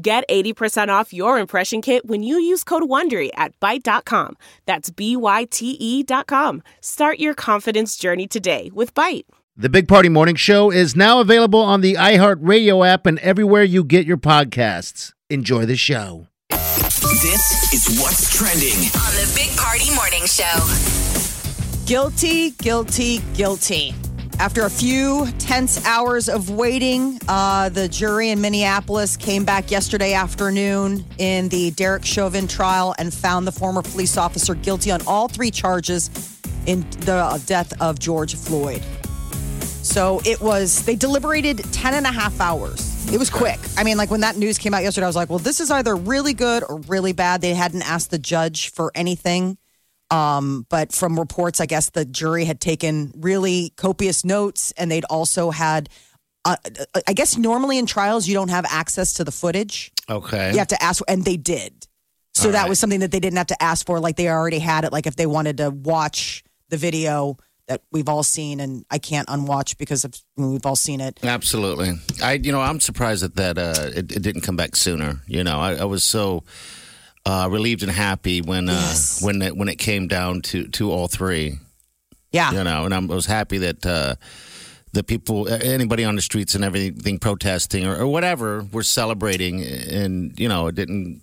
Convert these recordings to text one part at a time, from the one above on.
Get 80% off your impression kit when you use code WONDERY at Byte.com. That's B-Y-T-E dot com. Start your confidence journey today with Byte. The Big Party Morning Show is now available on the iHeartRadio app and everywhere you get your podcasts. Enjoy the show. This is what's trending. on the Big Party Morning Show. Guilty, guilty, guilty. After a few tense hours of waiting, uh, the jury in Minneapolis came back yesterday afternoon in the Derek Chauvin trial and found the former police officer guilty on all three charges in the death of George Floyd. So it was, they deliberated 10 and a half hours. It was quick. I mean, like when that news came out yesterday, I was like, well, this is either really good or really bad. They hadn't asked the judge for anything. Um, but from reports, I guess the jury had taken really copious notes and they'd also had, uh, I guess normally in trials, you don't have access to the footage. Okay. You have to ask, and they did. So All that right. was something that they didn't have to ask for. Like they already had it. Like if they wanted to watch the video that we've all seen, and I can't unwatch because of, we've all seen it. Absolutely. I, you know, I'm surprised that that uh, it, it didn't come back sooner. You know, I, I was so uh, relieved and happy when uh, Yes. when it, when it came down to to all three. Yeah. You know, and I'm- I was happy that uh, the people, anybody on the streets and everything protesting or, or whatever, were celebrating, and you know, it didn't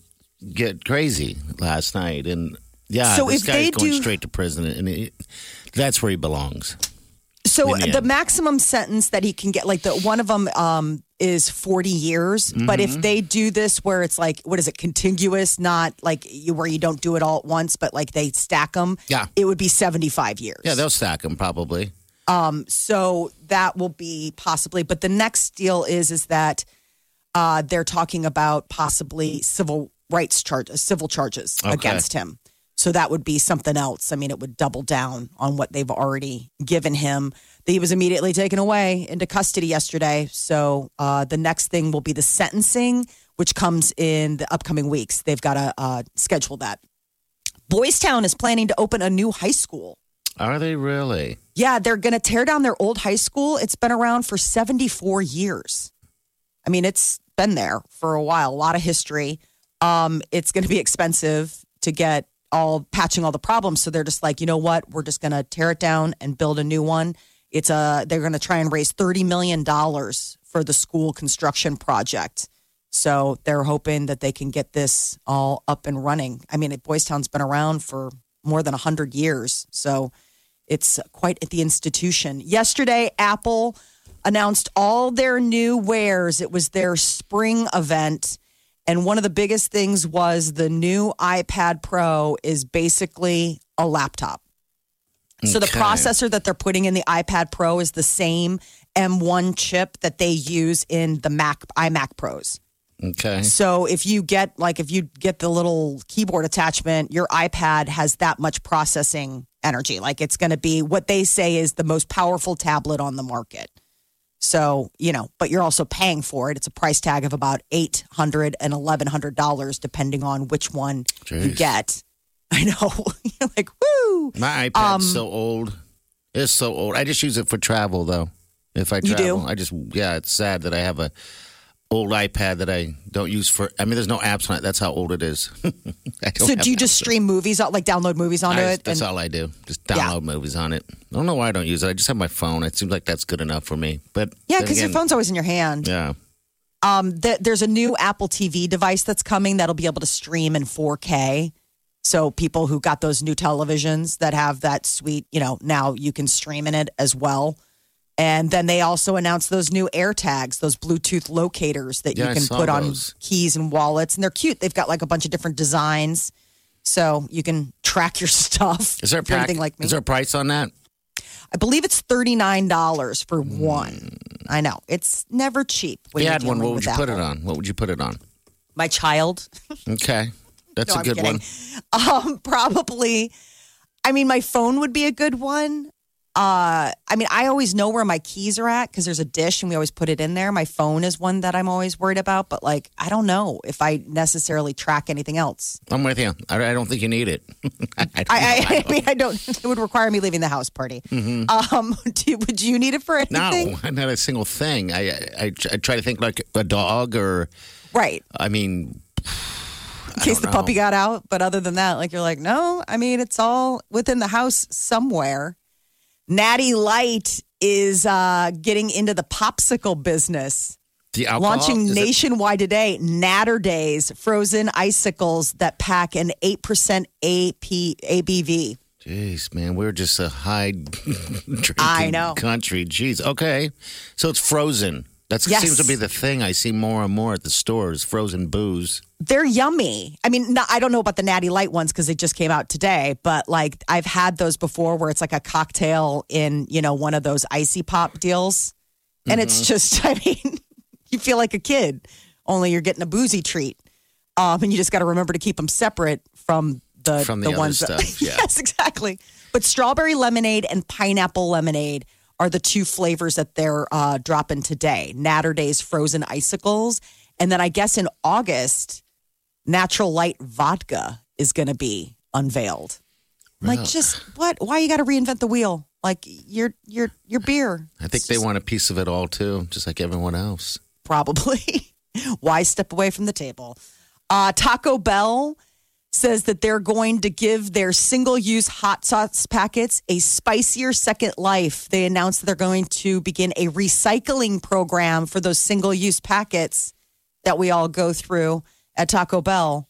get crazy last night. And yeah, So this if guy's going do- straight to prison, and it, that's where he belongs. So the the maximum sentence that he can get, like the one of them um, is 40 years. But Mm-hmm. if they do this where it's like, what is it, contiguous, not like you, where you don't do it all at once, but like they stack them, Yeah. it would be 75 years. Yeah, they'll stack them probably. Um, so that will be possibly. But the next deal is is that uh, they're talking about possibly civil rights charges, civil charges Okay. against him. So that would be something else. I mean, it would double down on what they've already given him. He was immediately taken away into custody yesterday. So uh, the next thing will be the sentencing, which comes in the upcoming weeks. They've got to uh, schedule that. Boys Town is planning to open a new high school. Are they really? Yeah, they're going to tear down their old high school. It's been around for 74 years. I mean, it's been there for a while, a lot of history. Um, it's going to be expensive to get all patching all the problems. So they're just like, you know what? We're just going to tear it down and build a new one. It's a, they're going to try and raise $30 million for the school construction project. So they're hoping that they can get this all up and running. I mean, Boys Town's been around for more than 100 years. So it's quite at the institution. Yesterday, Apple announced all their new wares. It was their spring event. And one of the biggest things was the new iPad Pro is basically a laptop. So the processor that they're putting in the iPad Pro is the same M1 chip that they use in the Mac iMac Pros. Okay. So if you get like if you get the little keyboard attachment, your iPad has that much processing energy. Like it's going to be what they say is the most powerful tablet on the market. So, you know, but you're also paying for it. It's a price tag of about eight hundred and eleven hundred dollars, and $1,100, depending on which one you get. I know. you're like, woo. My iPad's um, so old. It's so old. I just use it for travel though. If I travel, do? I just yeah. It's sad that I have a old iPad that I don't use for. I mean, there's no apps on it. That's how old it is. So do you just stream movies, like download movies onto I- it? That's and- all I do. Just Yeah. download movies on it. I don't know why I don't use it. I just have my phone. It seems like that's good enough for me. But yeah, because your phone's always in your hand. Yeah. Um, th- there's a new Apple TV device that's coming that'll be able to stream in 4K. So people who got those new televisions that have that sweet, you know, now you can stream in it as well. And then they also announced those new AirTags, those Bluetooth locators that Yeah, you can put on keys and wallets, and they're cute. They've got like a bunch of different designs, so you can track your stuff. Is there a pack, anything like me? Is there a price on that? I believe it's thirty nine dollars for Hmm. one. I know it's never cheap. When you had one, what would you put it on? What would you put it on? my child. Okay. That's No, a good one. Um, probably. I mean, my phone would be a good one. Uh, I mean, I always know where my keys are at because there's a dish and we always put it in there. My phone is one that I'm always worried about, but like, I don't know if I necessarily track anything else. I'm with you. I, I don't think you need it. I, I. I, I mean, I don't. It would require me leaving the house party. Um, do, would you need it for anything? no, not a single thing. I, I I try to think like a dog or Right. I mean In case the don't puppy know. got out, but other than that, like you're like, no. I mean, it's all within the house somewhere. Natty Light is uh, getting into the popsicle business. the alcohol launching is it- nationwide today Naturdays frozen icicles that pack an 8% AP, abv Jeez, man, we're just a high drinking I know. country. Jeez, okay, so it's frozen. That Yes. seems to be the thing I see more and more at the stores. Frozen booze. they're yummy i mean not, i don't know about the natty light ones because they just came out today but like i've had those before where it's like a cocktail in you know one of those icy pop deals and it's Mm-hmm. just i mean you feel like a kid only you're getting a boozy treat um, and you just got to remember to keep them separate from the From the other ones that, stuff, yeah. yes exactly but strawberry lemonade and pineapple lemonade are the two flavors that they're uh, dropping today. Naturdays frozen icicles. And then i guess in august natural light vodka is going to be unveiled. Like just what? Why you got to reinvent the wheel? Like your your your beer. I think they want a piece of it all too, just like everyone else. probably. Why step away from the table? Uh, Taco Bell says that they're going to give their single use hot sauce packets a spicier second life. They announced that they're going to begin a recycling program for those single use packets that we all go through at Taco Bell.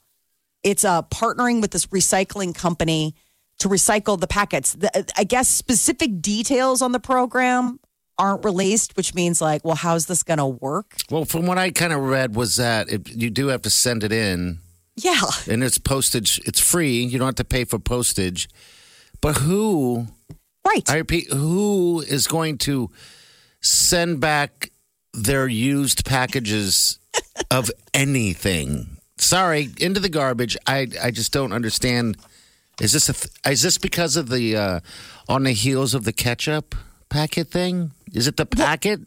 It's uh, partnering with this recycling company to recycle the packets. The, I guess specific details on the program aren't released, which means like, well, how's this going to work? Well, from what I kind of read was that it, you do have to send it in, Yeah. and it's postage. It's free. You don't have to pay for postage. But who? Right. I repeat, who is going to send back their used packages of anything? Sorry, into the garbage. I I just don't understand. Is this a th- is this because of the uh, on the heels of the ketchup packet thing? Is it the packet?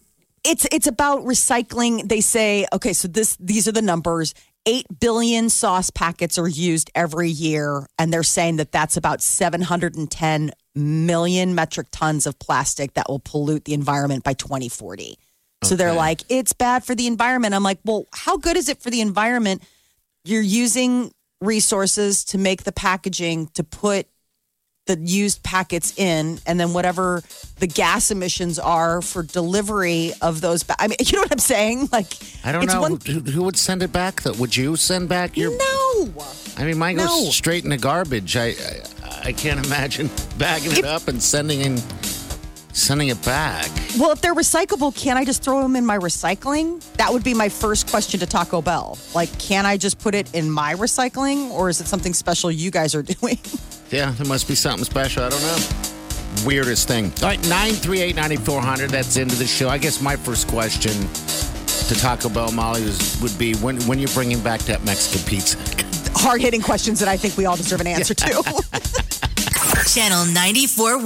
it's it's about recycling. They say, okay, so this these are the numbers. 8 billion sauce packets are used every year and they're saying that that's about 710 million metric tons of plastic that will pollute the environment by 2040. So they're like, it's bad for the environment. I'm like, well, how good is it for the environment? You're using resources to make the packaging to put the used packets in, and then whatever the gas emissions are for delivery of those. Ba- I mean, you know what I'm saying? Like, I don't it's know One- who, who would send it back. Though, would you send back your? no, I mean, mine goes No. straight in the garbage. I, I I can't imagine bagging it up and sending in sending it back. well, if they're recyclable, can't I just throw them in my recycling? That would be my first question to Taco Bell. Like, can I just put it in my recycling, or is it something special you guys are doing? Yeah, there must be something special. I don't know. Weirdest thing. All right, 938 9400. That's into the show. I guess my first question to Taco Bell, Molly, was, would be when, when you're bringing back that Mexican pizza. Hard hitting questions that I think we all deserve an answer to. Channel 94.1.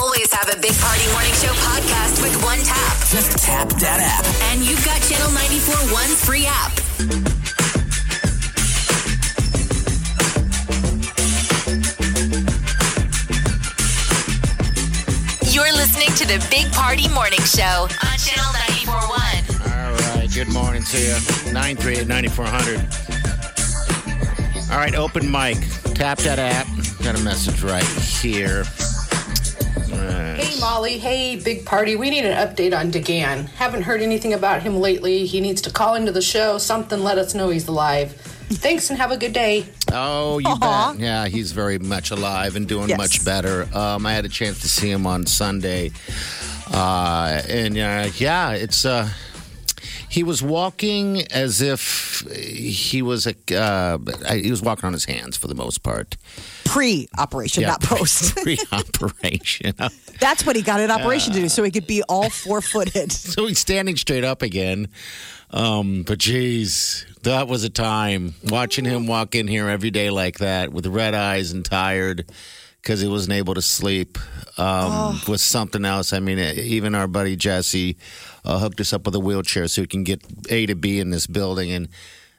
Always have a Big Party Morning Show podcast with one tap. Just tap that app. And you've got Channel 94.1's free app. You're listening to the Big Party Morning Show on Channel 94.1. All right, good morning to you. 938 9400. All right, open mic. Tap that app. Got a message right here. Hey Molly, hey Big Party. We need an update on DeGan. Haven't heard anything about him lately. He needs to call into the show. Something let us know he's alive. Thanks and have a good day. Oh, you bet. Yeah, he's very much alive and doing Yes. much better. Um, I had a chance to see him on Sunday, uh, and uh, yeah, it's. Uh, he was walking as if he was a. Uh, he was walking on his hands for the most part. Pre operation, not post. Pre-operation. That's what he got an operation to do, so he could be all four footed. so he's standing straight up again. Um, but geez, that was a time watching him walk in here every day like that with red eyes and tired because he wasn't able to sleep. Um, was something else. I mean, even our buddy Jesse uh, hooked us up with a wheelchair so we can get A to B in this building, and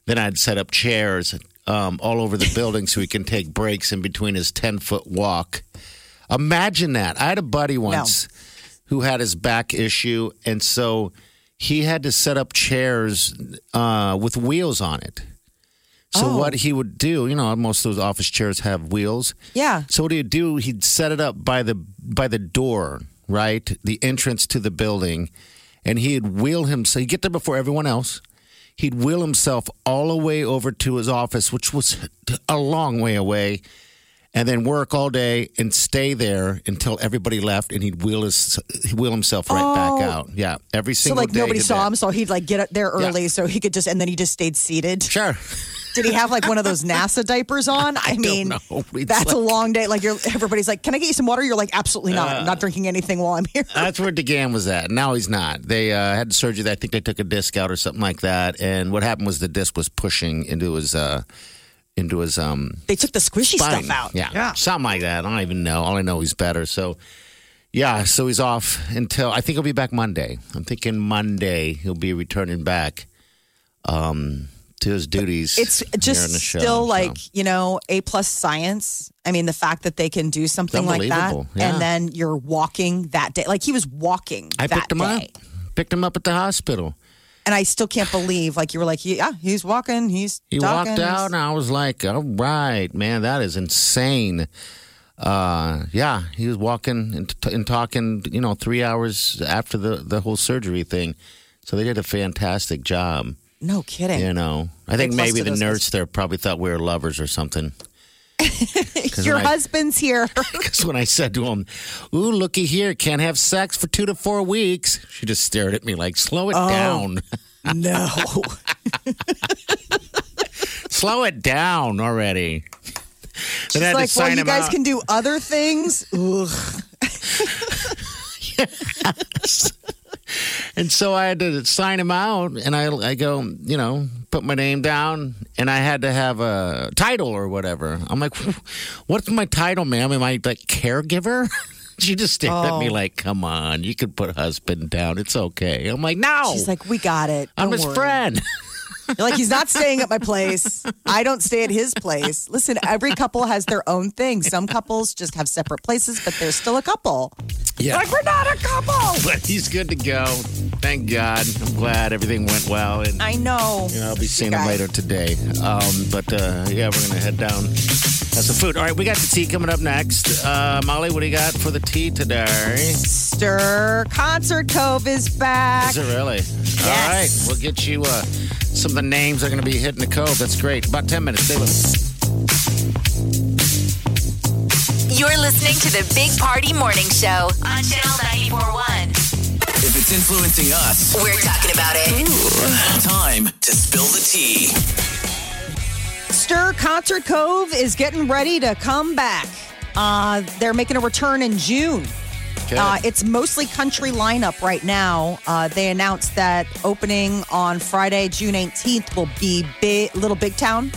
then I'd set up chairs um, all over the building so he can take breaks in between his ten foot walk. Imagine that. I had a buddy once who had his back issue, and so he had to set up chairs uh, with wheels on it. So Oh. what he would do, you know, most of those office chairs have wheels. Yeah. So what he'd do, he'd set it up by the by the door, right, the entrance to the building, and he'd wheel himself. He'd get there before everyone else. He'd wheel himself all the way over to his office, which was a long way away, and then work all day and stay there until everybody left, and he'd wheel his wheel himself right back out. Yeah, every Oh. So like nobody saw that. him, so he'd like get up there Yeah. early, so he could just and then he just stayed seated. Sure. Did he have like one of those NASA diapers on? I, don't mean, that's a long day. Like you're, everybody's like, "Can I get you some water?" You're like, "Absolutely not. I'm not drinking anything while I'm here." That's where DeGan was at. Now he's not. They uh, had surgery. I think they took a disc out or something like that. And what happened was the disc was pushing into his uh, into his um They took the squishy spine. stuff out. Yeah. yeah, something like that. I don't even know. All I know he's better. So yeah, so he's off until I think he'll be back Monday. I'm thinking Monday he'll be returning back um to his duties. It's here just in the show, still so. like you know a plus science. I mean, the fact that they can do something like that, yeah. and then you're walking that day. Like he was walking. I that picked him day. up. Picked him up at the hospital. And I still can't believe like you were like, yeah, he's walking. He's He talking, walked out, and I was like, "All right, man, that is insane." Uh, yeah, he was walking and, t- and talking, you know, three hours after the the whole surgery thing. So they did a fantastic job. No kidding. You know, I think They maybe the us- nurse there probably thought we were lovers or something. Your I- husband's here. Because when I said to him, "Ooh, looky here, can't have sex for two to four weeks," she just stared at me like, "Slow it oh, down, no. slow it down already." She's Then like, well, you guys out. can do other things. Ugh. And so I had to sign him out, and I I go, you know, put my name down, and I had to have a title or whatever. I'm like, what's my title, ma'am? Am I like caregiver? She just stared at me Oh. like, "Come on, you could put husband down. It's okay." I'm like, "No, She's like, we got it. I'm Don't his worry." friend." You're like, he's not staying at my place. I don't stay at his place. Listen, every couple has their own thing. Some couples just have separate places, but they're still a couple. Yeah, Like, we're not a couple. but he's good to go. Thank God. I'm glad everything went well, and I know. you know, I'll be seeing him later today. Um, but uh, yeah, we're gonna head down. Have some food. All right, we got the tea coming up next. Uh, Molly, what do you got for the tea today? Stir Concert Cove is back. Is it really? All right. We'll get you uh, some of the names that are going to be hitting the cove. That's great. About 10 minutes. Stay with us. You're listening to the Big Party Morning Show on Channel 941. If it's influencing us, We're talking about it. time to spill the tea. Stir Concert Cove is getting ready to come back. Uh, they're making a return in June. Okay. Uh, it's mostly country lineup right now. Uh, they announced that opening on Friday, June 18th, will be big, Little Big Town.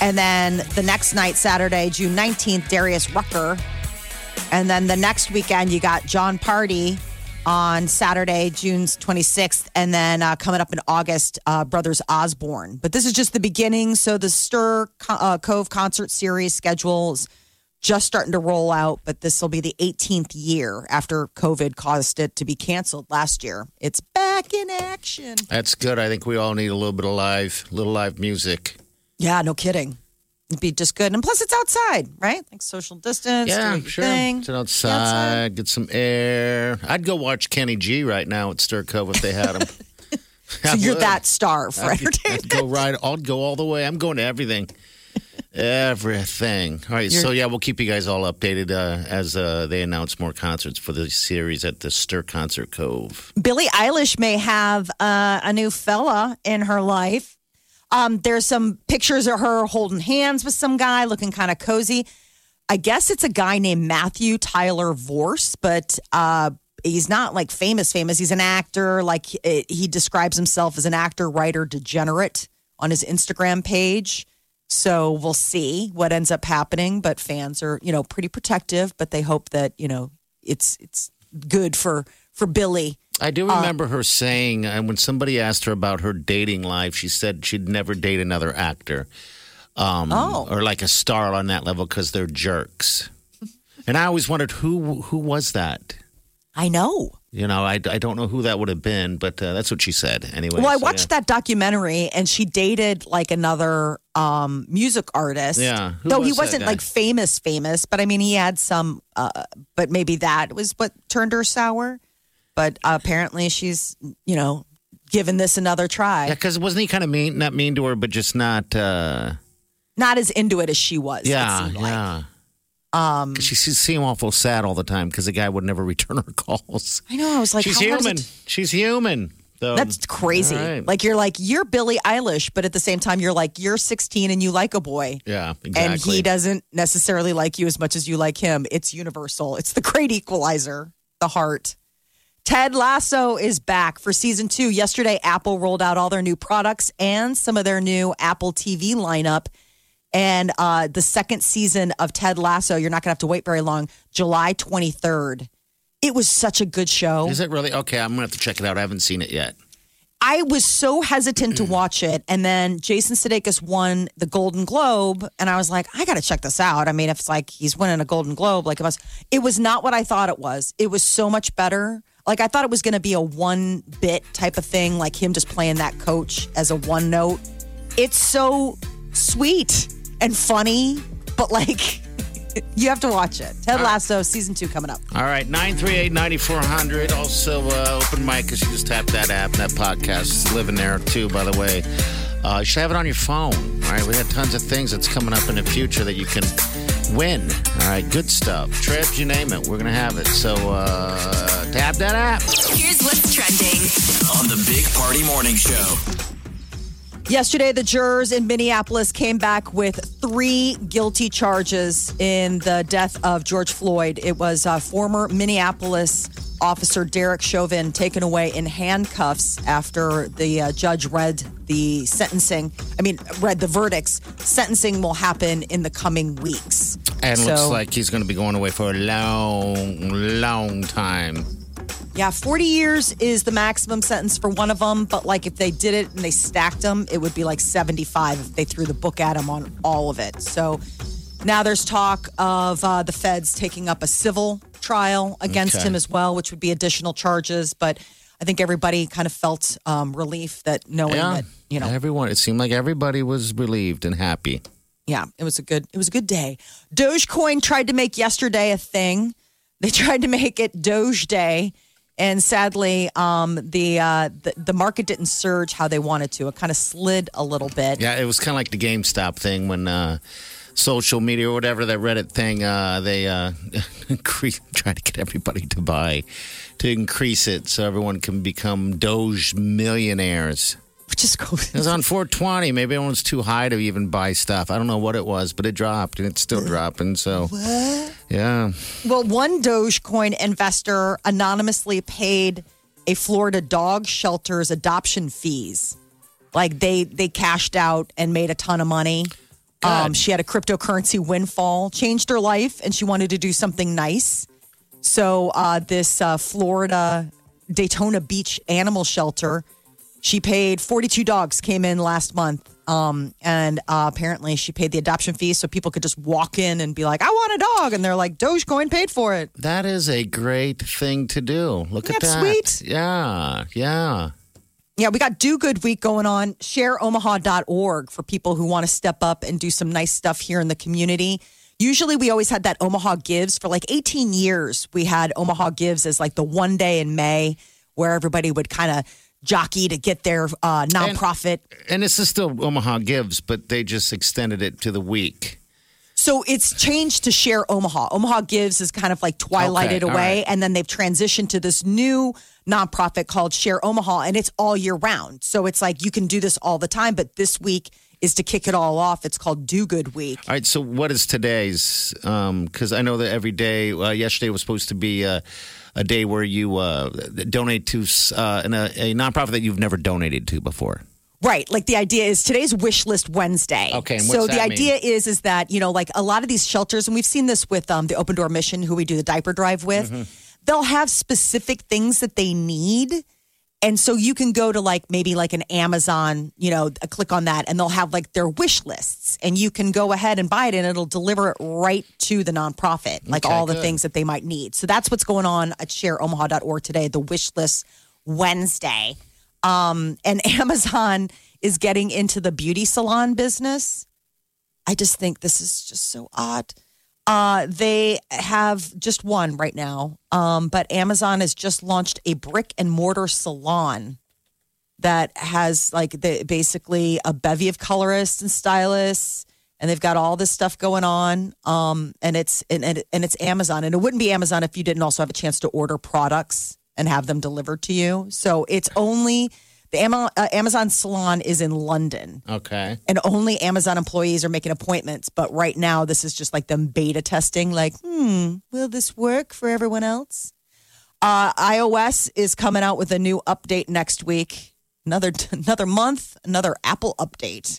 And then the next night, Saturday, June 19th, Darius Rucker. And then the next weekend, you got Jon Pardi on Saturday, June 26th. And then uh, coming up in August, uh, Brothers Osborne. But this is just the beginning. So the Stir uh, Cove concert series schedules just starting to roll out, but this will be the 18th year after COVID caused it to be canceled last year. It's back in action. That's good. I think we all need a little bit of live, little live music. Yeah, no kidding. It'd be just good. And plus, it's outside, right? Like social distance. yeah, sure. Thing. Sit outside, get some air. I'd go watch Kenny G right now at Stir Cove if they had him. So you're that star for I'd, entertainment. I'd go right. I'd go all the way. I'm going to everything. Everything. All right. so yeah, we'll keep you guys all updated uh, as uh, they announce more concerts for the series at the Stir Concert Cove. Billie Eilish may have uh, a new fella in her life. Um, there's some pictures of her holding hands with some guy looking kind of cozy. I guess it's a guy named Matthew Tyler Vorce, but uh, he's not like famous famous. He's an actor. Like eh, he describes himself as an actor, writer, degenerate on his Instagram page. So we'll see what ends up happening. But fans are, you know, pretty protective. But they hope that you know it's it's good for for Billie. I do remember her saying, and when somebody asked her about her dating life, she said she'd never date another actor, um, Oh. or like a star on that level because they're jerks. And I always wondered who who was that. I know. You know, I, I don't know who that would have been, but uh, that's what she said. Anyway, Well, I so, watched yeah. that documentary, and she dated like another um, music artist. Yeah. Who though he was that wasn't like famous, famous. But I mean, he had some. Uh, but maybe that was what turned her sour. But apparently, she's you know given this another try. Yeah, because wasn't he kind of mean? Not mean to her, but just not. Uh, Not as into it as she was. yeah, like. yeah. Um, she seemed awful sad all the time because the guy would never return her calls. I know. I was like, She's human. She's human. So, That's crazy. right. Like you're like you're Billie Eilish, but at the same time you're like you're 16 and you like a boy. yeah, exactly. and he doesn't necessarily like you as much as you like him. It's universal. It's the great equalizer, the heart. Ted Lasso is back for season two. Yesterday, Apple rolled out all their new products and some of their new Apple TV lineup. And uh, the second season of Ted Lasso, you're not going to have to wait very long, July 23rd. It was such a good show. Is it really okay? I'm gonna have to check it out. I haven't seen it yet. I was so hesitant to watch it, and then Jason Sudeikis won the Golden Globe, and I was like, I got to check this out. I mean, if it's like he's winning a Golden Globe, like it was, it was not what I thought it was. It was so much better. Like I thought it was going to be a one bit type of thing, like him just playing that coach as a one note. It's so sweet and funny, but like you have to watch it. Ted Lasso season two coming up. All right, 938-9400. Also, uh, open mic, because you just tap that app, that podcast is living there too, by the way. Uh, you should have it on your phone. All right, we got tons of things that's coming up in the future that you can win. All right, good stuff. Trips, you name it, we're going to have it. So uh, tap that app. Here's what's trending. On the Big Party Morning Show. Yesterday, the jurors in Minneapolis came back with three guilty charges in the death of George Floyd. It was uh, former Minneapolis officer Derek Chauvin taken away in handcuffs after the uh, judge read the sentencing. I mean, read the verdicts. Sentencing will happen in the coming weeks. And So- looks like he's going to be going away for a long, long time. Yeah, 40 years is the maximum sentence for one of them, but like if they did it and they stacked them, it would be like 75 if they threw the book at him on all of it. So now there's talk of uh, the feds taking up a civil trial against Okay. him as well, which would be additional charges. But I think everybody kind of felt um, relief that knowing Yeah, that, you know, everyone. It seemed like everybody was relieved and happy. yeah, it was a good it was a good day. Dogecoin tried to make yesterday a thing. They tried to make it Doge Day, and sadly, um, the, uh, the the market didn't surge how they wanted to. It kind of slid a little bit. Yeah, it was kind of like the GameStop thing when uh, social media or whatever that Reddit thing uh, they uh, try to get everybody to buy to increase it so everyone can become Doge millionaires. Which is cool. It was on 420. Maybe it was too high to even buy stuff. I don't know what it was, but it dropped and it's still dropping. So, yeah. Well, one Dogecoin investor anonymously paid a Florida dog shelter's adoption fees. Like they they cashed out and made a ton of money. Um, she had a cryptocurrency windfall, changed her life, and she wanted to do something nice. So uh, this uh, Florida Daytona Beach animal shelter, she paid 42 dogs came in last month. Um, and uh, apparently she paid the adoption fee so people could just walk in and be like, I want a dog. And they're like, Dogecoin paid for it. That is a great thing to do. Look Isn't at that that. sweet? Yeah, yeah. Yeah, we got Do Good Week going on. ShareOmaha.org for people who want to step up and do some nice stuff here in the community. Usually, we always had that Omaha Gives for like 18 years. We had Omaha Gives as like the one day in May where everybody would kind of jockey to get their uh, nonprofit. And this is still Omaha Gives, but they just extended it to the week. So it's changed to Share Omaha. Omaha Gives is kind of like twilighted Okay, away. right. And then they've transitioned to this new nonprofit called Share Omaha, and it's all year round. So it's like you can do this all the time. But this week is to kick it all off. It's called Do Good Week. All right, so what is today's? Because I know that every day, uh, yesterday was supposed to be uh, a day where you uh, donate to uh, an, a, a nonprofit that you've never donated to before. Right. Like the idea is today's wish list Wednesday. Okay, and so what's the that idea is is that, you know, like a lot of these shelters, and we've seen this with um, the Open Door Mission, who we do the diaper drive with, Mm-hmm. they'll have specific things that they need. And so you can go to like maybe like an Amazon, you know, a click on that and they'll have like their wish lists and you can go ahead and buy it and it'll deliver it right to the nonprofit, like Okay, all the good. things that they might need. So that's what's going on at shareomaha.org today, the wish list Wednesday. Um, and Amazon is getting into the beauty salon business. I just think this is just so odd. Uh, they have just one right now, um, but Amazon has just launched a brick and mortar salon that has like the, basically a bevy of colorists and stylists, and they've got all this stuff going on. Um, and it's and, and, and it's Amazon, and it wouldn't be Amazon if you didn't also have a chance to order products and have them delivered to you. So it's only the uh, Amazon salon is in London Okay. and only Amazon employees are making appointments. But right now, this is just like them beta testing. Like, hmm, will this work for everyone else? Uh, iOS is coming out with a new update next week. Another another month, another Apple update.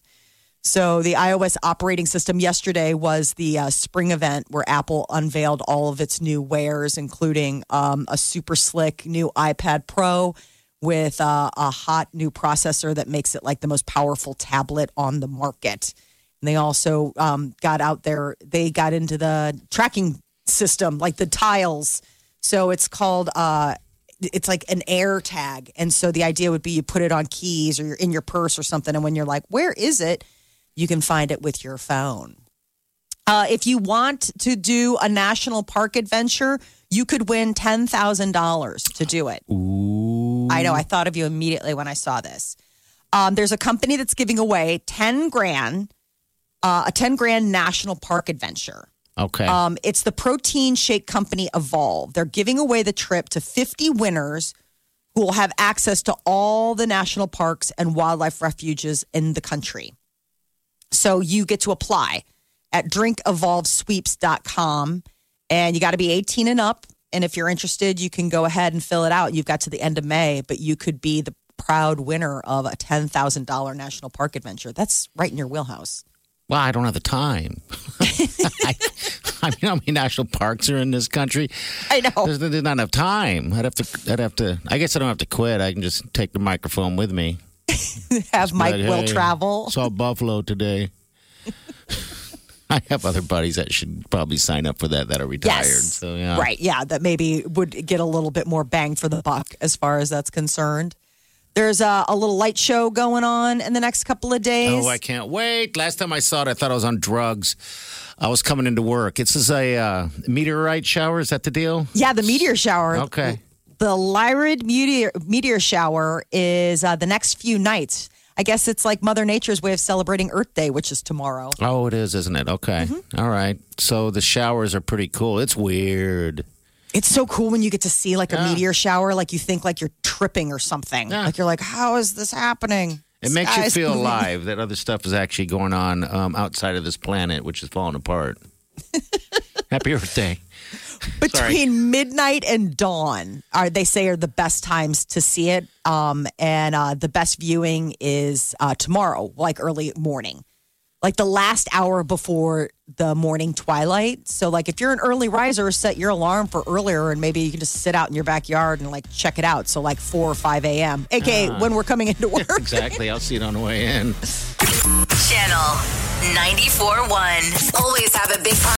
So the iOS operating system yesterday was the uh, spring event where Apple unveiled all of its new wares, including um, a super slick new iPad Pro with uh, a hot new processor that makes it like the most powerful tablet on the market. And they also um, got out there, they got into the tracking system, like the tiles. So it's called, uh, it's like an air tag. And so the idea would be you put it on keys or you're in your purse or something. And when you're like, where is it? You can find it with your phone. Uh, if you want to do a national park adventure, you could win $10,000 to do it. I know. I thought of you immediately when I saw this. Um, there's a company that's giving away 10 grand, uh, a 10 grand national park adventure. Okay. Um, it's the protein shake company Evolve. They're giving away the trip to 50 winners who will have access to all the national parks and wildlife refuges in the country. So you get to apply at drinkevolvesweeps.com and you got to be 18 and up. And if you're interested, you can go ahead and fill it out. You've got to the end of May, but you could be the proud winner of a $10,000 national park adventure. That's right in your wheelhouse. well, I don't have the time. I, I mean, how many national parks are in this country? I know. There's, there's not enough time. I'd have to. I'd have to. I guess I don't have to quit. I can just take the microphone with me. Have Mike Like, will hey, travel. Saw Buffalo today. I have other buddies that should probably sign up for that that are retired. Yes. So yeah. Right. Yeah. That maybe would get a little bit more bang for the buck as far as that's concerned. There's a, a little light show going on in the next couple of days. Oh, I can't wait. Last time I saw it, I thought I was on drugs. I was coming into work. It's just a uh, meteorite shower. Is that the deal? yeah, the meteor shower. Okay. The Lyrid meteor, meteor shower is uh, the next few nights. I guess it's like Mother Nature's way of celebrating Earth Day, which is tomorrow. Oh, it is, isn't it? Okay. Mm-hmm. All right. So the showers are pretty cool. It's weird. It's so cool when you get to see like a meteor shower, like you think like you're tripping or something. Yeah. Like you're like, how is this happening? It makes you feel moving. alive that other stuff is actually going on um, outside of this planet, which is falling apart. Happy Earth Day. Between midnight and dawn are they say are the best times to see it um and uh the best viewing is uh tomorrow like early morning like the last hour before the morning twilight so like if you're an early riser set your alarm for earlier and maybe you can just sit out in your backyard and like check it out so like 4 or 5 a.m aka when we're coming into work Exactly. I'll see it on the way in. Channel 94.1. Always have a big part.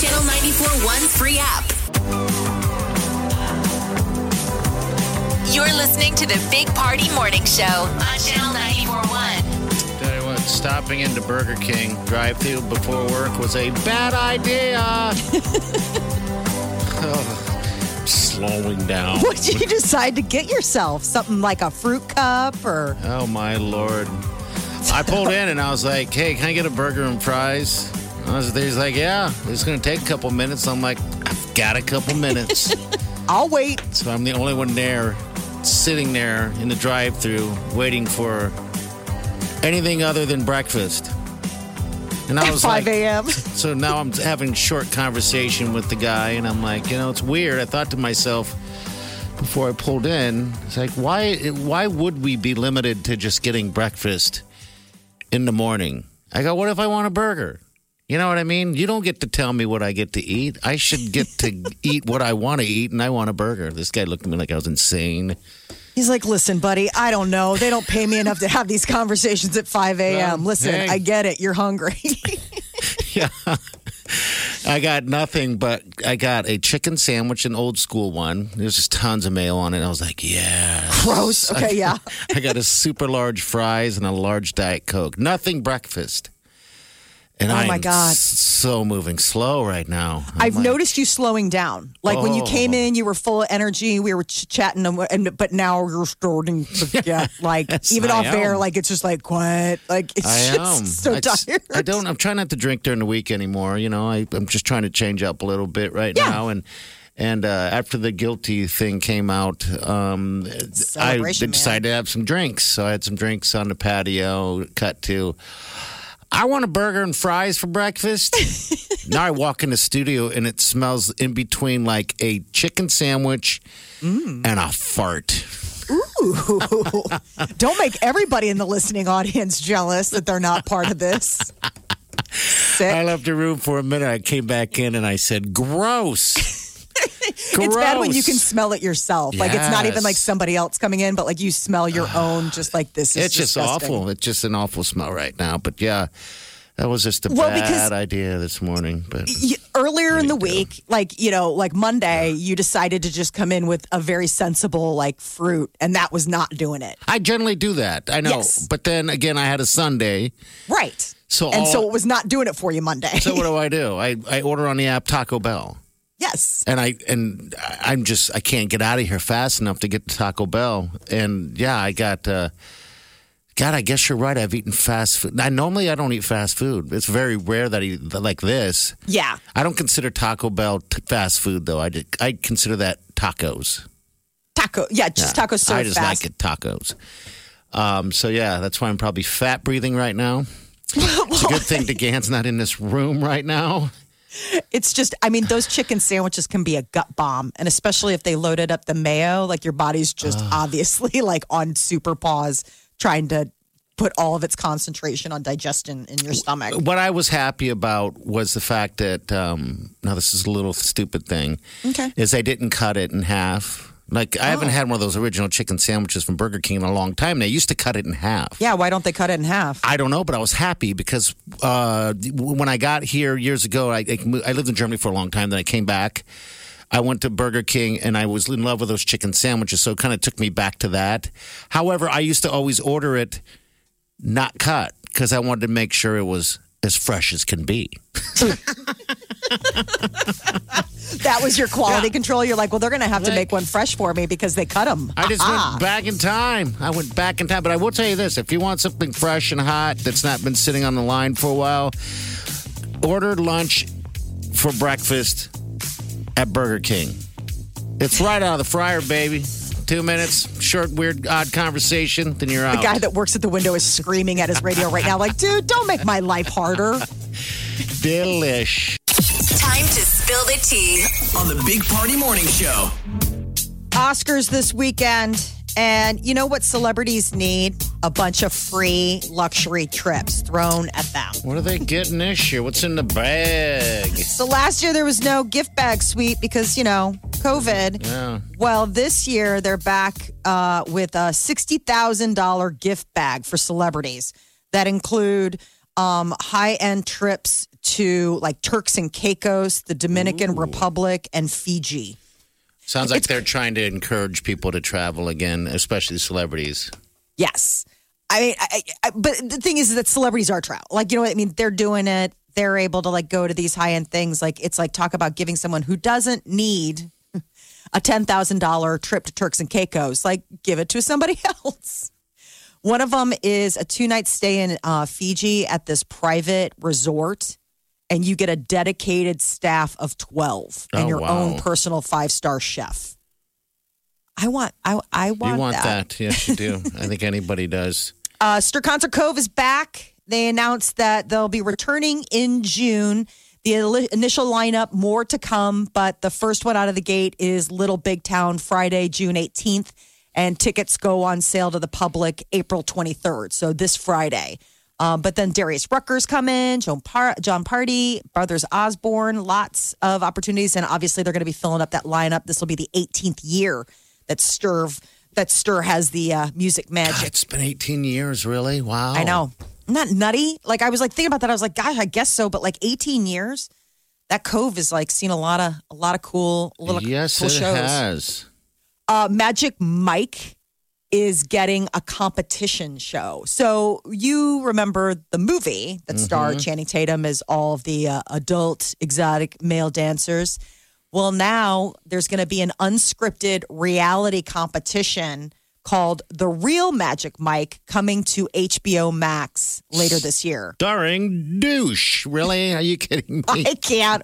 Channel 94.1's free app. You're listening to the Big Party Morning Show on Channel 94.1. Tell you what, stopping into Burger King drive-through before work was a bad idea. Oh, slowing down. What did you decide to get yourself? Something like a fruit cup or Oh my lord! I pulled in and I was like, "Hey, can I get a burger and fries?" I was, he's like, "Yeah, it's gonna take a couple minutes." I'm like, "I've got a couple minutes." I'll wait. so I'm the only one there, sitting there in the drive-through, waiting for anything other than breakfast. And I At was 5 like, a.m. so now I'm having short conversation with the guy, and I'm like, you know, it's weird. I thought to myself before I pulled in, it's like, why? Why would we be limited to just getting breakfast in the morning? I go, what if I want a burger? You know what I mean? You don't get to tell me what I get to eat. I should get to eat what I want to eat, and I want a burger. This guy looked at me like I was insane. He's like, listen, buddy, I don't know. They don't pay me enough to have these conversations at 5 a.m. Listen, hey. I get it. You're hungry. Yeah. I got nothing, but I got a chicken sandwich, an old school one. There's just tons of mayo on it. I was like, yeah. Gross. Okay, yeah. I got a super large fries and a large Diet Coke. Nothing breakfast. And Oh, I'm my God. so moving slow right now. I'm I've like, noticed you slowing down. Like when you came Oh. in, you were full of energy. We were ch- chatting, and, and but now you're starting to get like Yes, even I off air, like it's just like quiet. Like it's I just am. so I, tired. I don't. I'm trying not to drink during the week anymore. You know, I, I'm just trying to change up a little bit right Yeah. now. And and uh, after the guilty thing came out, um, I Celebration, man. decided to have some drinks. So I had some drinks on the patio. Cut to. I want a burger and fries for breakfast. now I walk in the studio and it smells in between like a chicken sandwich Mm. and a fart. Ooh. Don't make everybody in the listening audience jealous that they're not part of this. Sick. I left the room for a minute. I came back in and I said, "Gross." It's bad when you can smell it yourself. Like it's not even Yes. like somebody else coming in, but like you smell your own. Just like this is It's just disgusting. awful. It's just an awful smell right now. But yeah, that was just a Well, bad idea this morning. But Y- earlier in the week, like you know, like Monday, you decided to just come in with a very sensible like fruit, and that was not doing it. I generally do that. I know. Yes. But then again, I had a Sunday. Right. So and all- so it was not doing it for you Monday. So what do I do? I, I order on the app Taco Bell. Yes. And I and I'm just I can't get out of here fast enough to get to Taco Bell. And yeah, I got uh God, I guess you're right. I've eaten fast food. I normally I don't eat fast food. It's very rare that I eat like this. Yeah. I don't consider Taco Bell t- fast food though. I did, I consider that tacos. Taco. Yeah, just Yeah. tacos served I just fast. like it tacos. Um, so yeah, that's why I'm probably fat breathing right now. It's a good thing DeGan's not in this room right now. It's just, I mean, those chicken sandwiches can be a gut bomb, and especially if they loaded up the mayo, like your body's just obviously like on super pause, trying to put all of its concentration on digestion in your stomach. What I was happy about was the fact that um, now this is a little stupid thing. Okay. Is I didn't cut it in half. Like I Oh. haven't had one of those original chicken sandwiches from Burger King in a long time. They used to cut it in half. Yeah, why don't they cut it in half? I don't know, but I was happy because uh, when I got here years ago, I, I I lived in Germany for a long time. Then I came back. I went to Burger King and I was in love with those chicken sandwiches, so it kind of took me back to that. However, I used to always order it not cut because I wanted to make sure it was as fresh as can be. That was your quality control. You're like, well, they're going to have to make one fresh for me because they cut them. I just went back in time. I went back in time. But I will tell you this if you want something fresh and hot that's not been sitting on the line for a while, order lunch for breakfast at Burger King. It's right out of the fryer, baby. Two minutes, short, weird, odd conversation, then you're out. The guy that works at the window is screaming at his radio right now, like, dude, don't make my life harder. Delish. Time to spill the tea. On the Big Party Morning Show. Oscars this weekend, And you know what celebrities need? A bunch of free luxury trips thrown at them. What are they getting this year? What's in the bag? So last year there was no gift bag sweep because, you know, COVID. Yeah. Well, this year they're back uh, with a $60,000 gift bag for celebrities that include um, high end trips to like Turks and Caicos, the Dominican Republic, and Fiji. Sounds like they're trying to encourage people to travel again, especially celebrities. Yes. I mean, I, I, but the thing is that celebrities are travel. Like, you know what I mean? They're doing it. They're able to like go to these high end things. Like, it's like talk about giving someone who doesn't need a $10,000 trip to Turks and Caicos. Like, give it to somebody else. One of them is a two night stay in uh, Fiji at this private resort, and you get a dedicated staff of 12 and Oh, your wow. own personal five star chef. I want, I, I want, you want that. Yes, you do. I think anybody does. Uh, Stir Concert Cove is back. They announced that they'll be returning in June. The initial lineup, more to come, but the first one out of the gate is Little Big Town Friday, June 18th, and tickets go on sale to the public April 23rd. So this Friday. Um, but then Darius Ruckers come in, John, Par- Jon Pardi, Brothers Osborne, lots of opportunities, and obviously they're going to be filling up that lineup. This will be the 18th year that Stir that Stir has the uh, music magic. It's been 18 years, really? Wow. I know. Isn't nutty? Like I was like thinking about that. I was like, gosh, I guess so. But like 18 years, that cove has like seen a lot of a lot of cool little Yes, cool it shows. has. Uh, Magic Mike is getting a competition show. So you remember the movie that starred Channing Tatum as all of the uh, adult exotic male dancers. Well, now there's going to be an unscripted reality competition called The Real Magic Mike coming to HBO Max later this year. Starring douche. Really? Are you kidding me? I can't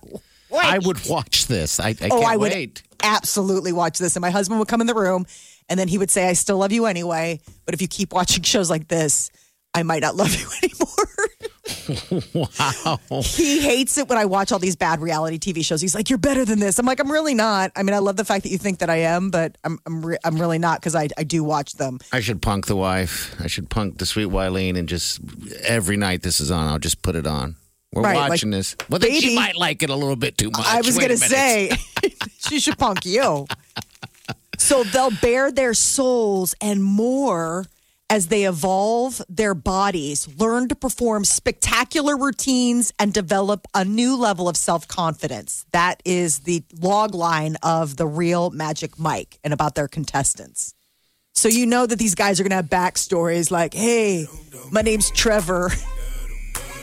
wait. I would watch this. I, I oh, can't I would wait. absolutely watch this. And my husband would come in the room and then he would say, I still love you anyway. But if you keep watching shows like this, I might not love you anymore. Wow. he hates it when I watch all these bad reality TV shows. He's like, "You're better than this." I'm like, "I'm really not." I mean, I love the fact that you think that I am, but I'm I'm, re- I'm really not because I I do watch them. I should punk the wife. I should punk the sweet Wileen and just every night this is on, I'll just put it on. We're Right, like, watching this. Well, then she might like it a little bit too much. I was gonna say she should punk you. So they'll bear their souls and more as they evolve their bodies, learn to perform spectacular routines, and develop a new level of self confidence. That is the log line of the real Magic Mike and about their contestants. So you know that these guys are going to have backstories like, hey, my name's Trevor,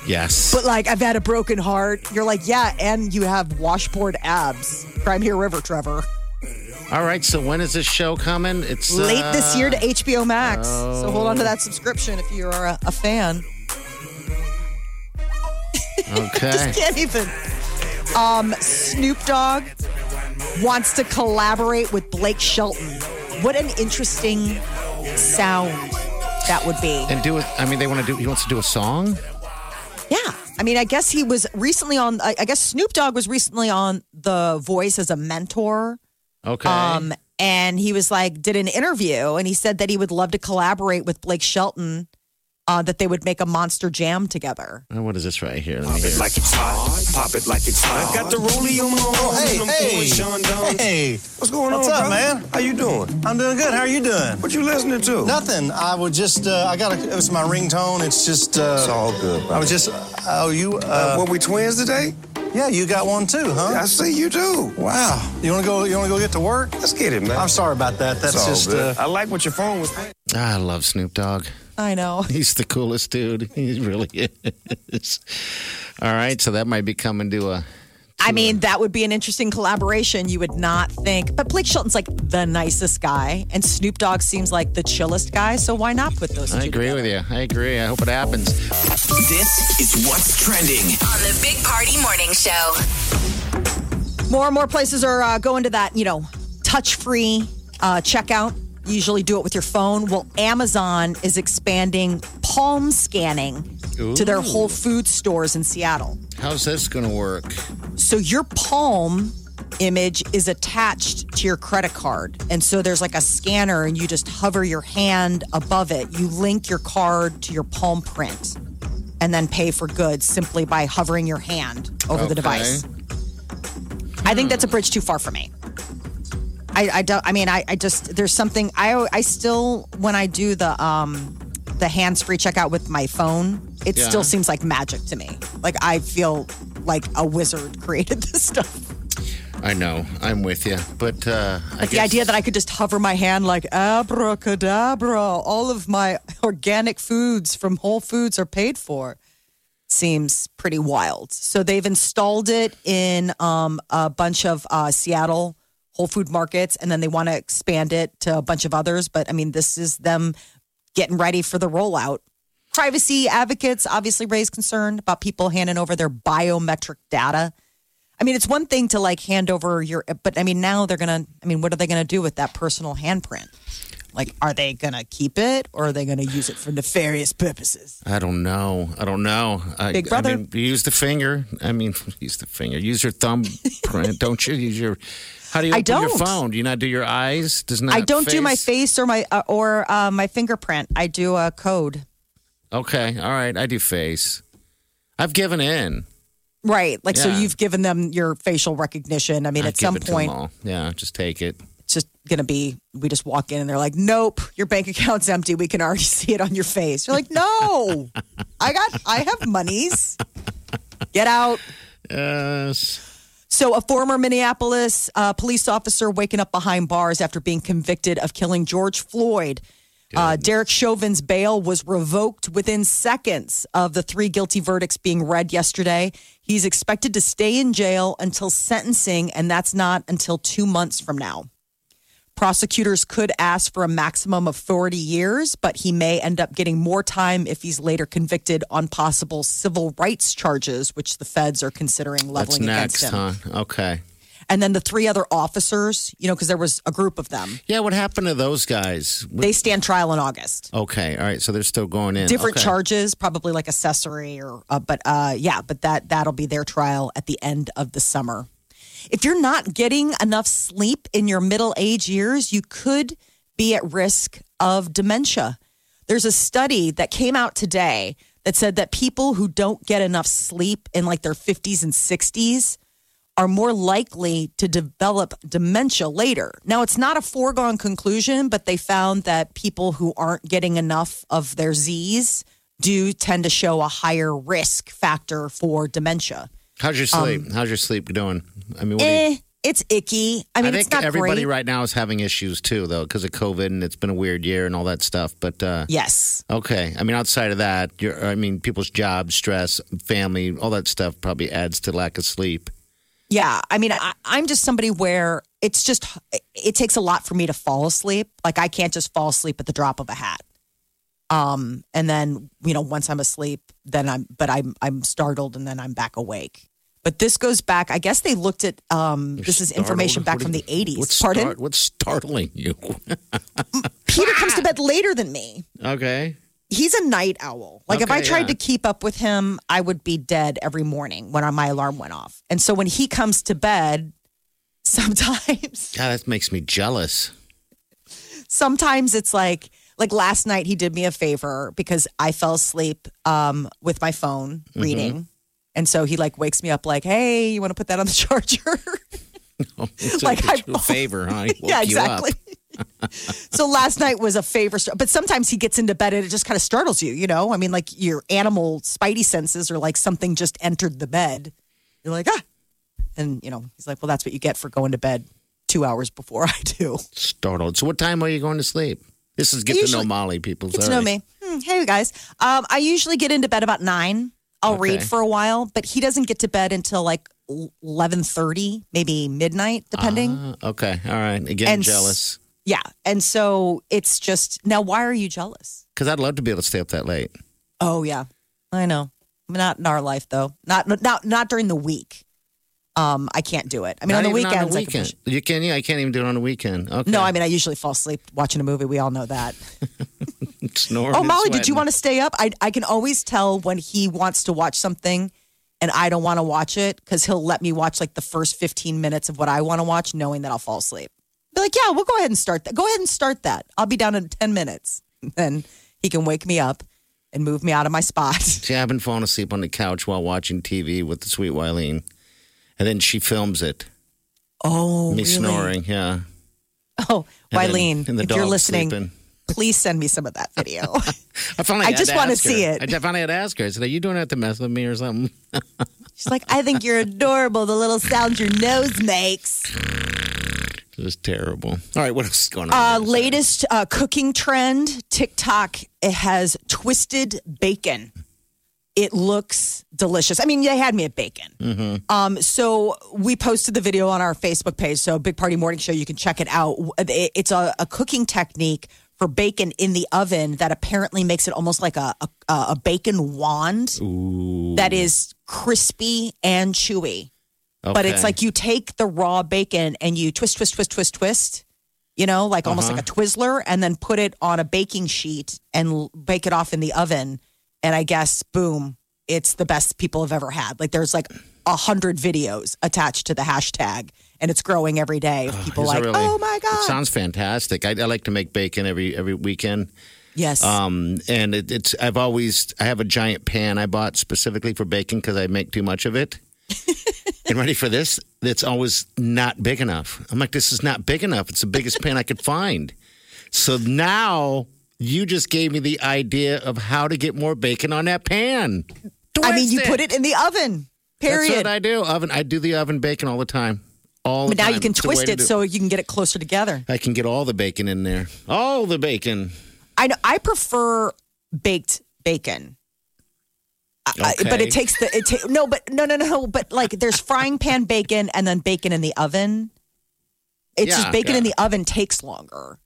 Yes. but like I've had a broken heart. You're like, yeah, and you have washboard abs. Crime Here River, Trevor. All right. So when is this show coming? It's Late uh, this year to HBO Max. So hold on to that subscription if you are a, a fan. Okay. Just Can't even. Um, Snoop Dogg wants to collaborate with Blake Shelton. What an interesting sound that would be. and do it. I mean, they want to do. He wants to do a song. Yeah. I mean, I guess he was recently on, I I guess Snoop Dogg was recently on The Voice as a mentor. Okay. Um, and he was like, did an interview, and he said that he would love to collaborate with Blake Shelton, uh, that they would make a monster jam together. Uh, what is this right here? Let me hear. like it's hot. Pop it like it's hot. Got the rollie on my arm. hey, I'm hey. Sean. Hey, What's going What's on, up, brother? man? How you doing? I'm doing good. How are you doing? What you listening to? Nothing. I would just, uh, I got a, it was my ringtone. It's just, uh, It's all good, brother. I was just, oh, you, Uh, uh, were we twins today? Yeah, you got one too, huh? I see you do. Wow. You want to go, you want to go get to work? Let's get it, man. I'm sorry about that. That's just, uh, I like what your phone was. I love Snoop Dogg. I know. He's the coolest dude. He really is. All right. So that might be coming to a. I mean, that would be an interesting collaboration. You would not think, but Blake Shelton's like the nicest guy, and Snoop Dogg seems like the chillest guy. So why not put those two I agree together? with you. I agree. I hope it happens. This is what's trending. On the Big Party Morning Show. More and more places are uh, going to that, you know, touch-free uh, checkout. You usually do it with your phone. Well, Amazon is expanding palm scanning to their Whole Food stores in Seattle. How's this going to work? So your palm image is attached to your credit card. And so there's like a scanner and you just hover your hand above it. You link your card to your palm print and then pay for goods simply by hovering your hand over the Okay. device. I think that's a bridge too far for me. I, I don't. I mean, I, I just there's something. I I still when I do the um the hands free checkout with my phone, it Yeah. still seems like magic to me. Like I feel like a wizard created this stuff. I know. I'm with you. But uh, I Like the guess- idea that I could just hover my hand like abracadabra, all of my organic foods from Whole Foods are paid for. Seems pretty wild. So they've installed it in um, a bunch of uh, Seattle Whole Food markets, and then they want to expand it to a bunch of others. But I mean, this is them getting ready for the rollout. Privacy advocates obviously raise concern about people handing over their biometric data. I mean, it's one thing to like hand over your, but I mean, now they're gonna. I mean, what are they gonna do with that personal handprint? Like, are they gonna keep it, or are they gonna use it for nefarious purposes? I don't know. I don't know. I, Big brother. I mean, use the finger. I mean, use the finger. Use your thumbprint. don't you use your? How do you I open your don't. phone? Do you not do your eyes? Does not. I don't do my face? face or my uh, or uh, my fingerprint. I do a code. Okay. All right. I do face. I've given in. Right, like so you've given them your facial recognition. I mean, I at some it to them point. Yeah. Just take it. it's just gonna be we just walk in and they're like, "Nope, your bank account's empty. We can already see it on your face." You're like, "No, I got, I have monies. Get out." Yes. So, a former Minneapolis uh, police officer waking up behind bars after being convicted of killing George Floyd. Uh, Derek Chauvin's bail was revoked within seconds of the three guilty verdicts being read yesterday. He's expected to stay in jail until sentencing, and that's not until two months from now. Prosecutors could ask for a maximum of 40 years, but he may end up getting more time if he's later convicted on possible civil rights charges, which the feds are considering That's leveling next, against him. huh? Okay. And then the three other officers, you know, because there was a group of them, Yeah. What happened to those guys? they stand trial in August. Okay. All right. So they're still going in. Different Okay. charges, probably like accessory or, uh, but uh, yeah, but that that'll be their trial at the end of the summer. If you're not getting enough sleep in your middle age years, you could be at risk of dementia. There's a study that came out today that said that people who don't get enough sleep in like their 50s and 60s are more likely to develop dementia later. Now, it's not a foregone conclusion, but they found that people who aren't getting enough of their Z's do tend to show a higher risk factor for dementia. How's your sleep? How's your sleep doing? I mean, what do you, Um, Eh, it's icky. I mean, I it's think not everybody great. right now is having issues too, though, because of COVID and it's been a weird year and all that stuff. But uh, Yes. okay, I mean, outside of that, you're, I mean, people's jobs, stress, family, all that stuff probably adds to lack of sleep. Yeah, I mean, I, I'm just somebody where it's just it takes a lot for me to fall asleep. Like I can't just fall asleep at the drop of a hat. Um, and then you know, once I'm asleep, then I'm but I'm I'm startled, and then I'm back awake. But this goes back. I guess they looked at um, this is information back from the 80s. What's Pardon? start- what's startling you? Peter comes to bed later than me. okay. He's a night owl. Like if I tried yeah. to keep up with him, I would be dead every morning when my alarm went off. And so when he comes to bed, sometimes God, that makes me jealous. sometimes it's like like last night he did me a favor because I fell asleep um with my phone Mm-hmm. reading. And so he like wakes me up like, "Hey, you want to put that on the charger?" It's Like, I- a favor, huh? He woke yeah, you up. exactly. so last night was a favor, but sometimes he gets into bed and it just kind of startles you, you know? I mean, like your animal spidey senses are like something just entered the bed. You're like, ah. And, you know, he's like, well, that's what you get for going to bed two hours before I do. Startled. So, what time are you going to sleep? This is get I to usually- know Molly, people. Get to know me. Hmm, hey, guys. Um, I usually get into bed about nine. I'll Okay. read for a while, but he doesn't get to bed until like eleven thirty, maybe midnight, depending. Ah, okay. All right. Again, And s- jealous. yeah, and so it's just now. Why are you jealous? Because I'd love to be able to stay up that late. Oh yeah, I know. Not in our life though. Not not not during the week. Um, I can't do it. I mean, Not on the even weekends, On I can weekend. You can. Yeah, I can't even do it on the weekend. Okay. No, I mean, I usually fall asleep watching a movie. We all know that. Snoring Oh, Molly, did you want to stay up? I I can always tell when he wants to watch something and I don't want to watch it because he'll let me watch like the first 15 minutes of what I want to watch, knowing that I'll fall asleep. Be like, yeah, we'll go ahead and start that. Go ahead and start that. I'll be down in 10 minutes. Then he can wake me up and move me out of my spot. See, I've been falling asleep on the couch while watching TV with the sweet Wileen. And then she films it. Oh, me really? snoring, yeah. Oh, Wileen, if you're listening, sleeping. please send me some of that video. I finally I just wanna see it. I finally had to ask her. I said, Are you doing that to mess with me or something? She's like, I think you're adorable. The little sounds your nose makes. It was terrible. All right, what else is going on? Uh, latest uh, cooking trend TikTok it has twisted bacon. It looks delicious. I mean, they had me at bacon. Mm-hmm. Um, so we posted the video on our Facebook page. So Big Party Morning Show, you can check it out. It's a, a cooking technique for bacon in the oven that apparently makes it almost like a a, a bacon wand that is crispy and chewy. But it's like you take the raw bacon and you twist, twist, twist, twist, twist. You know, like almost like a Twizzler, and then put it on a baking sheet and bake it off in the oven. And I guess, boom, it's the best people have ever had. Like there's like a hundred videos attached to the hashtag, and it's growing every day. Of people like, really? oh my god, sounds fantastic. I, I like to make bacon every every weekend. yes, Um, and it, it's I've always I have a giant pan I bought specifically for bacon because I make too much of it. and ready for this? It's always not big enough. I'm like, this is not big enough. It's the biggest pan I could find. So now you just gave me the idea of how to get more bacon on that pan. I mean, you Twist put it in the oven. That's Period. what I do. Oven. I do the oven bacon all the time. All the but now time. you can It's twist it do- so you can get it closer together. I can get all the bacon in there. All the bacon. I know. I prefer baked bacon. I- I- but it takes the it ta- no, but no, no, no. But like, there's frying pan bacon and then bacon in the oven. It's Yeah, just bacon yeah. in the oven takes longer.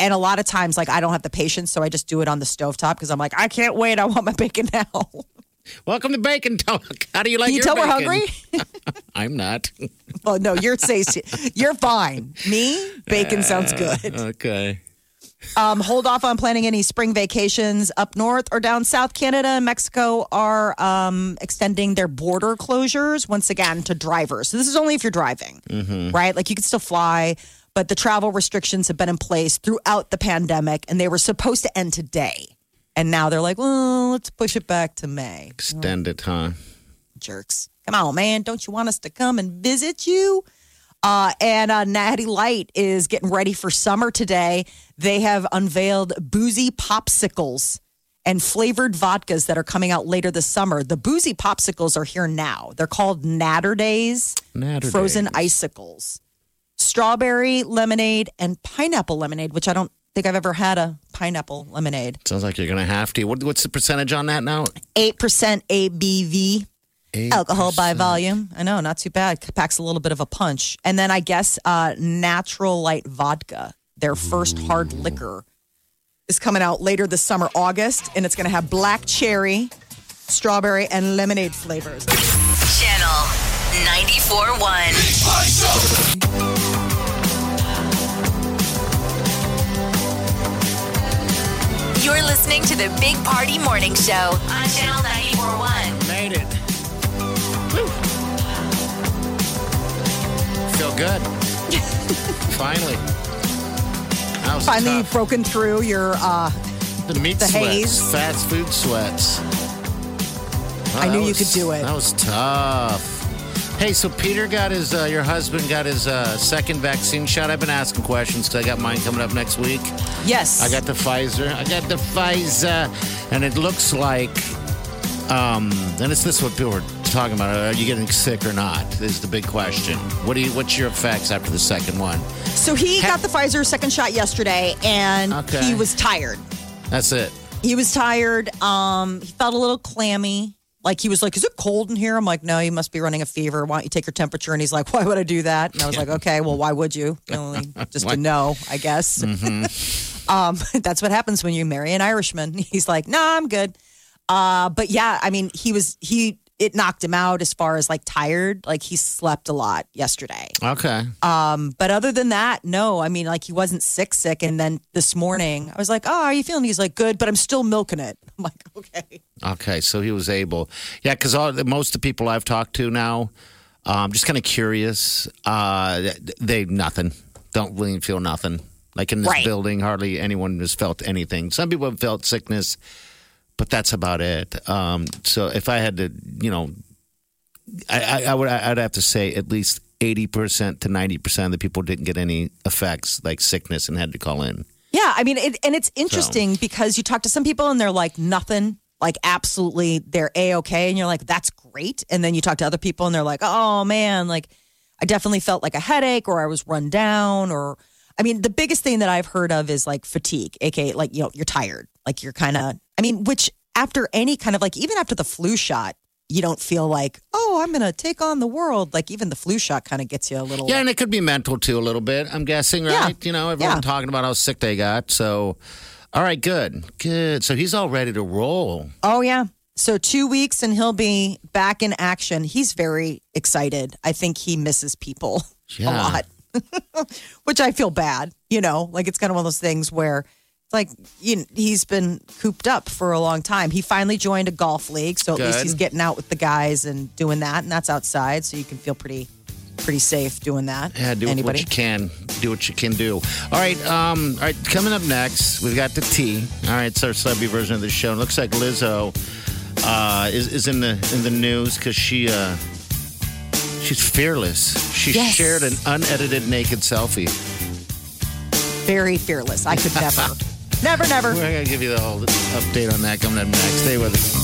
And a lot of times, like I don't have the patience, so I just do it on the stovetop because I'm like, I can't wait. I want my bacon now. Welcome to Bacon Talk. How do you like Can you your tell we're hungry? I'm not. well, no, you're tasty. You're fine. Me, bacon sounds good. Okay. Um, hold off on planning any spring vacations up north or down south. Canada and Mexico are um, extending their border closures once again to drivers. So this is only if you're driving, right? Like you can still fly, but the travel restrictions have been in place throughout the pandemic, and they were supposed to end today. And now they're like, well, let's push it back to May. Extend it, huh? Jerks. Come on, man. Don't you want us to come and visit you? Uh, and uh, Natty Light is getting ready for summer today. They have unveiled boozy popsicles and flavored vodkas that are coming out later this summer. The boozy popsicles are here now. They're called Naturdays, Natter frozen Days. icicles, strawberry lemonade, and pineapple lemonade, which I don't think I've ever had a pineapple lemonade. Sounds like you're going to have to. What, what's the percentage on that now? 8% ABV. alcohol by volume. I know, not too bad. Packs a little bit of a punch. And then I guess uh, Natural Light Vodka, their first hard liquor, is coming out later this summer, August, and it's going to have black cherry, strawberry, and lemonade flavors. Channel 94.1. You're listening to the Big Party Morning Show on Channel 94.1. Made it. Woo. Feel good. Finally. That was Finally, tough. you've broken through your. Uh, the meat the sweats, haze. fast food sweats. I that knew you could do it. That was tough. Hey, so Peter got his, uh, your husband got his uh, second vaccine shot. I've been asking questions because I got mine coming up next week. yes. I got the Pfizer. I got the Pfizer, and it looks like, um, and it's this what people are talking about. Are you getting sick or not? Is the big question. What do you? What's your effects after the second one? so he got the Pfizer second shot yesterday, and Okay. he was tired. That's it. He was tired. Um, he felt a little clammy. Like he was like, "Is it cold in here?" I'm like, "No, you must be running a fever. Why don't you take your temperature?" And he's like, "Why would I do that?" And I was like, "Okay, well, why would you? Only just to know, I guess." um, that's what happens when you marry an Irishman. He's like, "No, I'm good." Uh, but yeah, I mean, he was he it knocked him out as far as like tired. Like he slept a lot yesterday. Okay. Um, but other than that, no. I mean, like he wasn't sick, sick. And then this morning, I was like, "Oh, are you feeling?" He's like, "Good, but I'm still milking it." I'm like, "Okay." Okay, so he was able. Yeah, because most of the people I've talked to now, um, just kind of curious. Uh, they nothing. Don't really feel nothing. Like in this Right. building, hardly anyone has felt anything. Some people have felt sickness, but that's about it. Um, so if I had to, you know, I, I, I would I'd have to say at least eighty percent to ninety percent of the people didn't get any effects like sickness and had to call in. Yeah, I mean, it, and it's interesting because you talk to some people and they're like nothing, like absolutely, they're a okay, and you're like, that's great. And then you talk to other people and they're like, oh man, like I definitely felt like a headache or I was run down or. I mean, the biggest thing that I've heard of is like fatigue, aka like you know you're tired, like you're kind of. I mean, which after any kind of like even after the flu shot, you don't feel like oh I'm gonna take on the world. Like even the flu shot kind of gets you a little. Yeah, and it could be mental too a little bit. I'm guessing, right? Yeah. You know, everyone Yeah. talking about how sick they got. So, all right, good, good. So he's all ready to roll. Oh yeah. So two weeks and he'll be back in action. He's very excited. I think he misses people a lot, which I feel bad. You know, like it's kind of one of those things where like you know, he's been cooped up for a long time. He finally joined a golf league, so at least he's getting out with the guys and doing that, and that's outside, so you can feel pretty, pretty safe doing that. Yeah, do Anybody? what you can. Do what you can do. All right, um, all right. Coming up next, we've got the tea. All right, it's our celebrity version of the show. It looks like Lizzo uh, is is in the in the news because she uh, she's fearless. She Yes. shared an unedited naked selfie. Very fearless. I could never, never, never. We're gonna give you the whole update on that coming up next. Stay with us.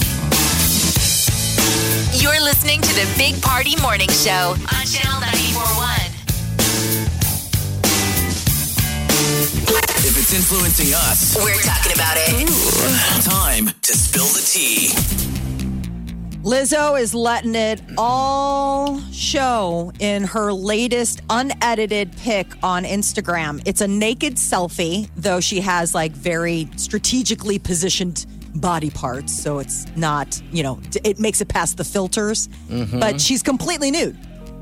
You're listening to the Big Party Morning Show on Channel 941. If it's influencing us, We're talking about it. time to spill the tea. Lizzo is letting it all show in her latest unedited pic on Instagram. It's a naked selfie, though she has like very strategically positioned body parts. So it's not, you know, it makes it past the filters, but she's completely nude.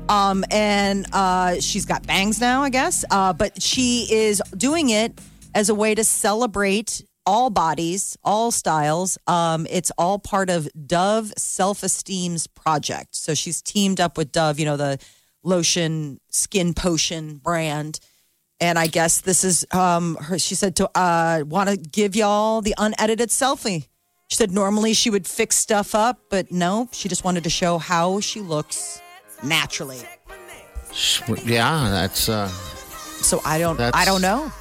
Um, and uh, she's got bangs now, I guess. Uh, but she is doing it as a way to celebrate all bodies, all styles. Um, it's all part of Dove Self Esteem's project. So she's teamed up with Dove, you know, the lotion skin potion brand. And I guess this is um, her. She said to uh, want to give y'all the unedited selfie. She said normally she would fix stuff up, but no, she just wanted to show how she looks naturally. Yeah, that's. Uh, So I don't, That's- I don't know.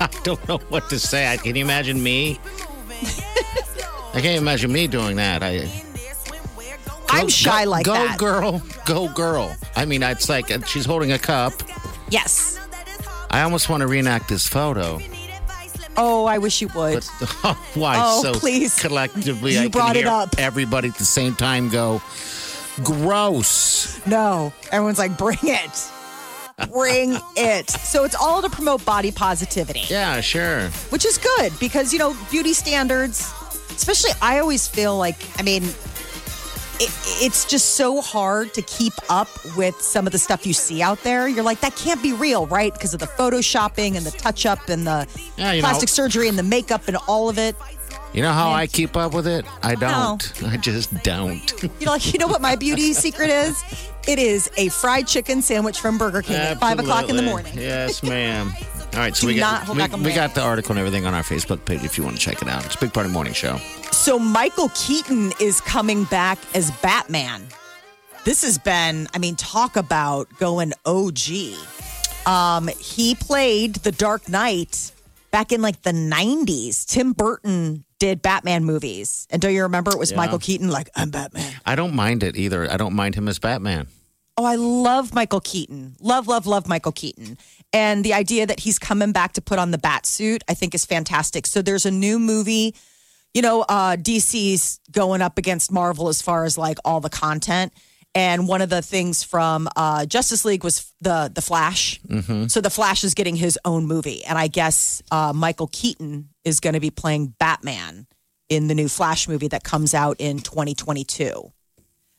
I don't know what to say. I, can you imagine me? I can't imagine me doing that. I. I'm Go- shy go, like go that. Go girl, go girl. I mean, it's like uh, she's holding a cup. Yes. I almost want to reenact this photo. Oh, I wish you would. But why? Oh, so please. collectively, You I brought it up. everybody at the same time go, gross. No, everyone's like, bring it. Bring it. So it's all to promote body positivity, Yeah, sure. which is good because, you know, beauty standards, especially, I always feel like, I mean, it, it's just so hard to keep up with some of the stuff you see out there. You're like, that can't be real, right? Because of the photoshopping and the touch up and the Yeah, you know- plastic surgery and the makeup and all of it. You know how. I keep up with it? I don't. I just don't. You're like, you know what my beauty secret is? It is a fried chicken sandwich from Burger King at five o'clock in the Absolutely. morning. Yes, ma'am. All right, so Do we got hold we, back on we that. got the article and everything on our Facebook page if you want to check it out. It's a Big Party Morning Show. So Michael Keaton is coming back as Batman. This has been, I mean, talk about going OG. Um, he played the Dark Knight back in like the 90s. Tim Burton did Batman movies. And do you remember it was Yeah. Michael Keaton like, I'm Batman. I don't mind it either. I don't mind him as Batman. Oh, I love Michael Keaton. Love, love, love Michael Keaton. And the idea that he's coming back to put on the bat suit, I think is fantastic. So there's a new movie, you know, uh, DC's going up against Marvel as far as like all the content. And one of the things from uh, Justice League was the the Flash. So the Flash is getting his own movie, and I guess uh, Michael Keaton is going to be playing Batman in the new Flash movie that comes out in 2022.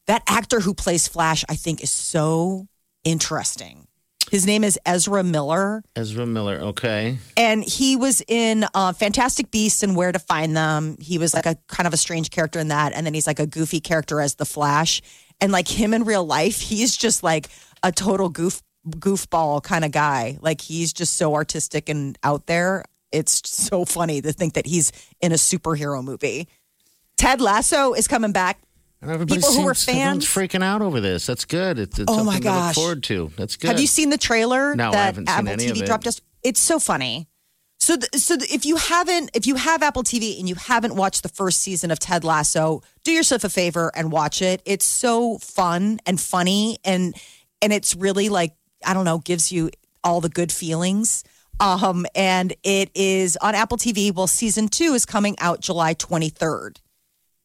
That actor who plays Flash, I think, is so interesting. His name is Ezra Miller. Ezra Miller. Okay. And he was in uh, Fantastic Beasts and Where to Find Them. He was like a kind of a strange character in that. And then he's like a goofy character as the Flash. And like him in real life, he's just like a total goof goofball kind of guy. Like he's just so artistic and out there. It's so funny to think that he's in a superhero movie. Ted Lasso is coming back. And everybody People who were fans. freaking out over this. That's good. It's, it's Oh, my something to look gosh. forward to. That's good. Have you seen the trailer No, I haven't seen Apple any TV of it. dropped us? It's so funny. So, th- so th- if you haven't, if you have Apple TV and you haven't watched the first season of Ted Lasso, do yourself a favor and watch it. It's so fun and funny, and and it's really like I don't know, gives you all the good feelings. Um, and it is on Apple TV. Well, season two is coming out July twenty third.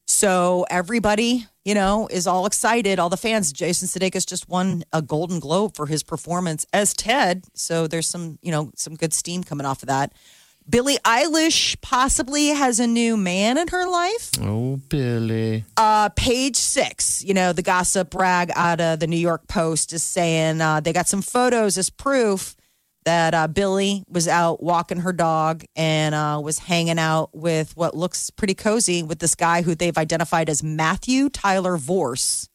So everybody, you know, is all excited. All the fans. Jason Sudeikis just won a Golden Globe for his performance as Ted. So there's some, you know, some good steam coming off of that. Billie Eilish possibly has a new man in her life. Oh, Billie. Uh, page six, you know, the gossip rag out of the New York Post is saying uh, they got some photos as proof that uh, Billie was out walking her dog and uh, was hanging out with what looks pretty cozy with this guy who they've identified as Matthew Tyler Vorce.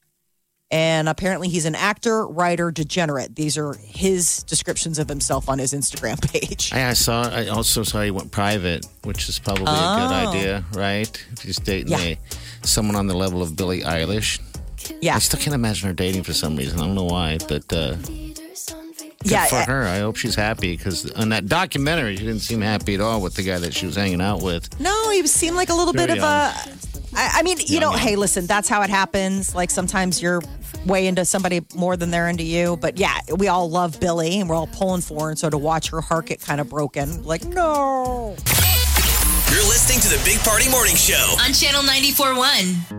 And apparently he's an actor, writer, degenerate. These are his descriptions of himself on his Instagram page. I, saw. I also saw he went private, which is probably a good Oh. idea, right? If he's dating Yeah. a, someone on the level of Billie Eilish. Yeah. I still can't imagine her dating for some reason. I don't know why, but uh, good Yeah, for her. I hope she's happy because on that documentary, she didn't seem happy at all with the guy that she was hanging out with. No, he seemed like a little bit Very of a. I, I mean, you Young, know, young. hey, listen, that's how it happens. Like sometimes you're way into somebody more than they're into you. But yeah, we all love Billie and we're all pulling for her. And so to watch her heart get kind of broken, like, no. You're listening to the Big Party Morning Show. On Channel 94.1.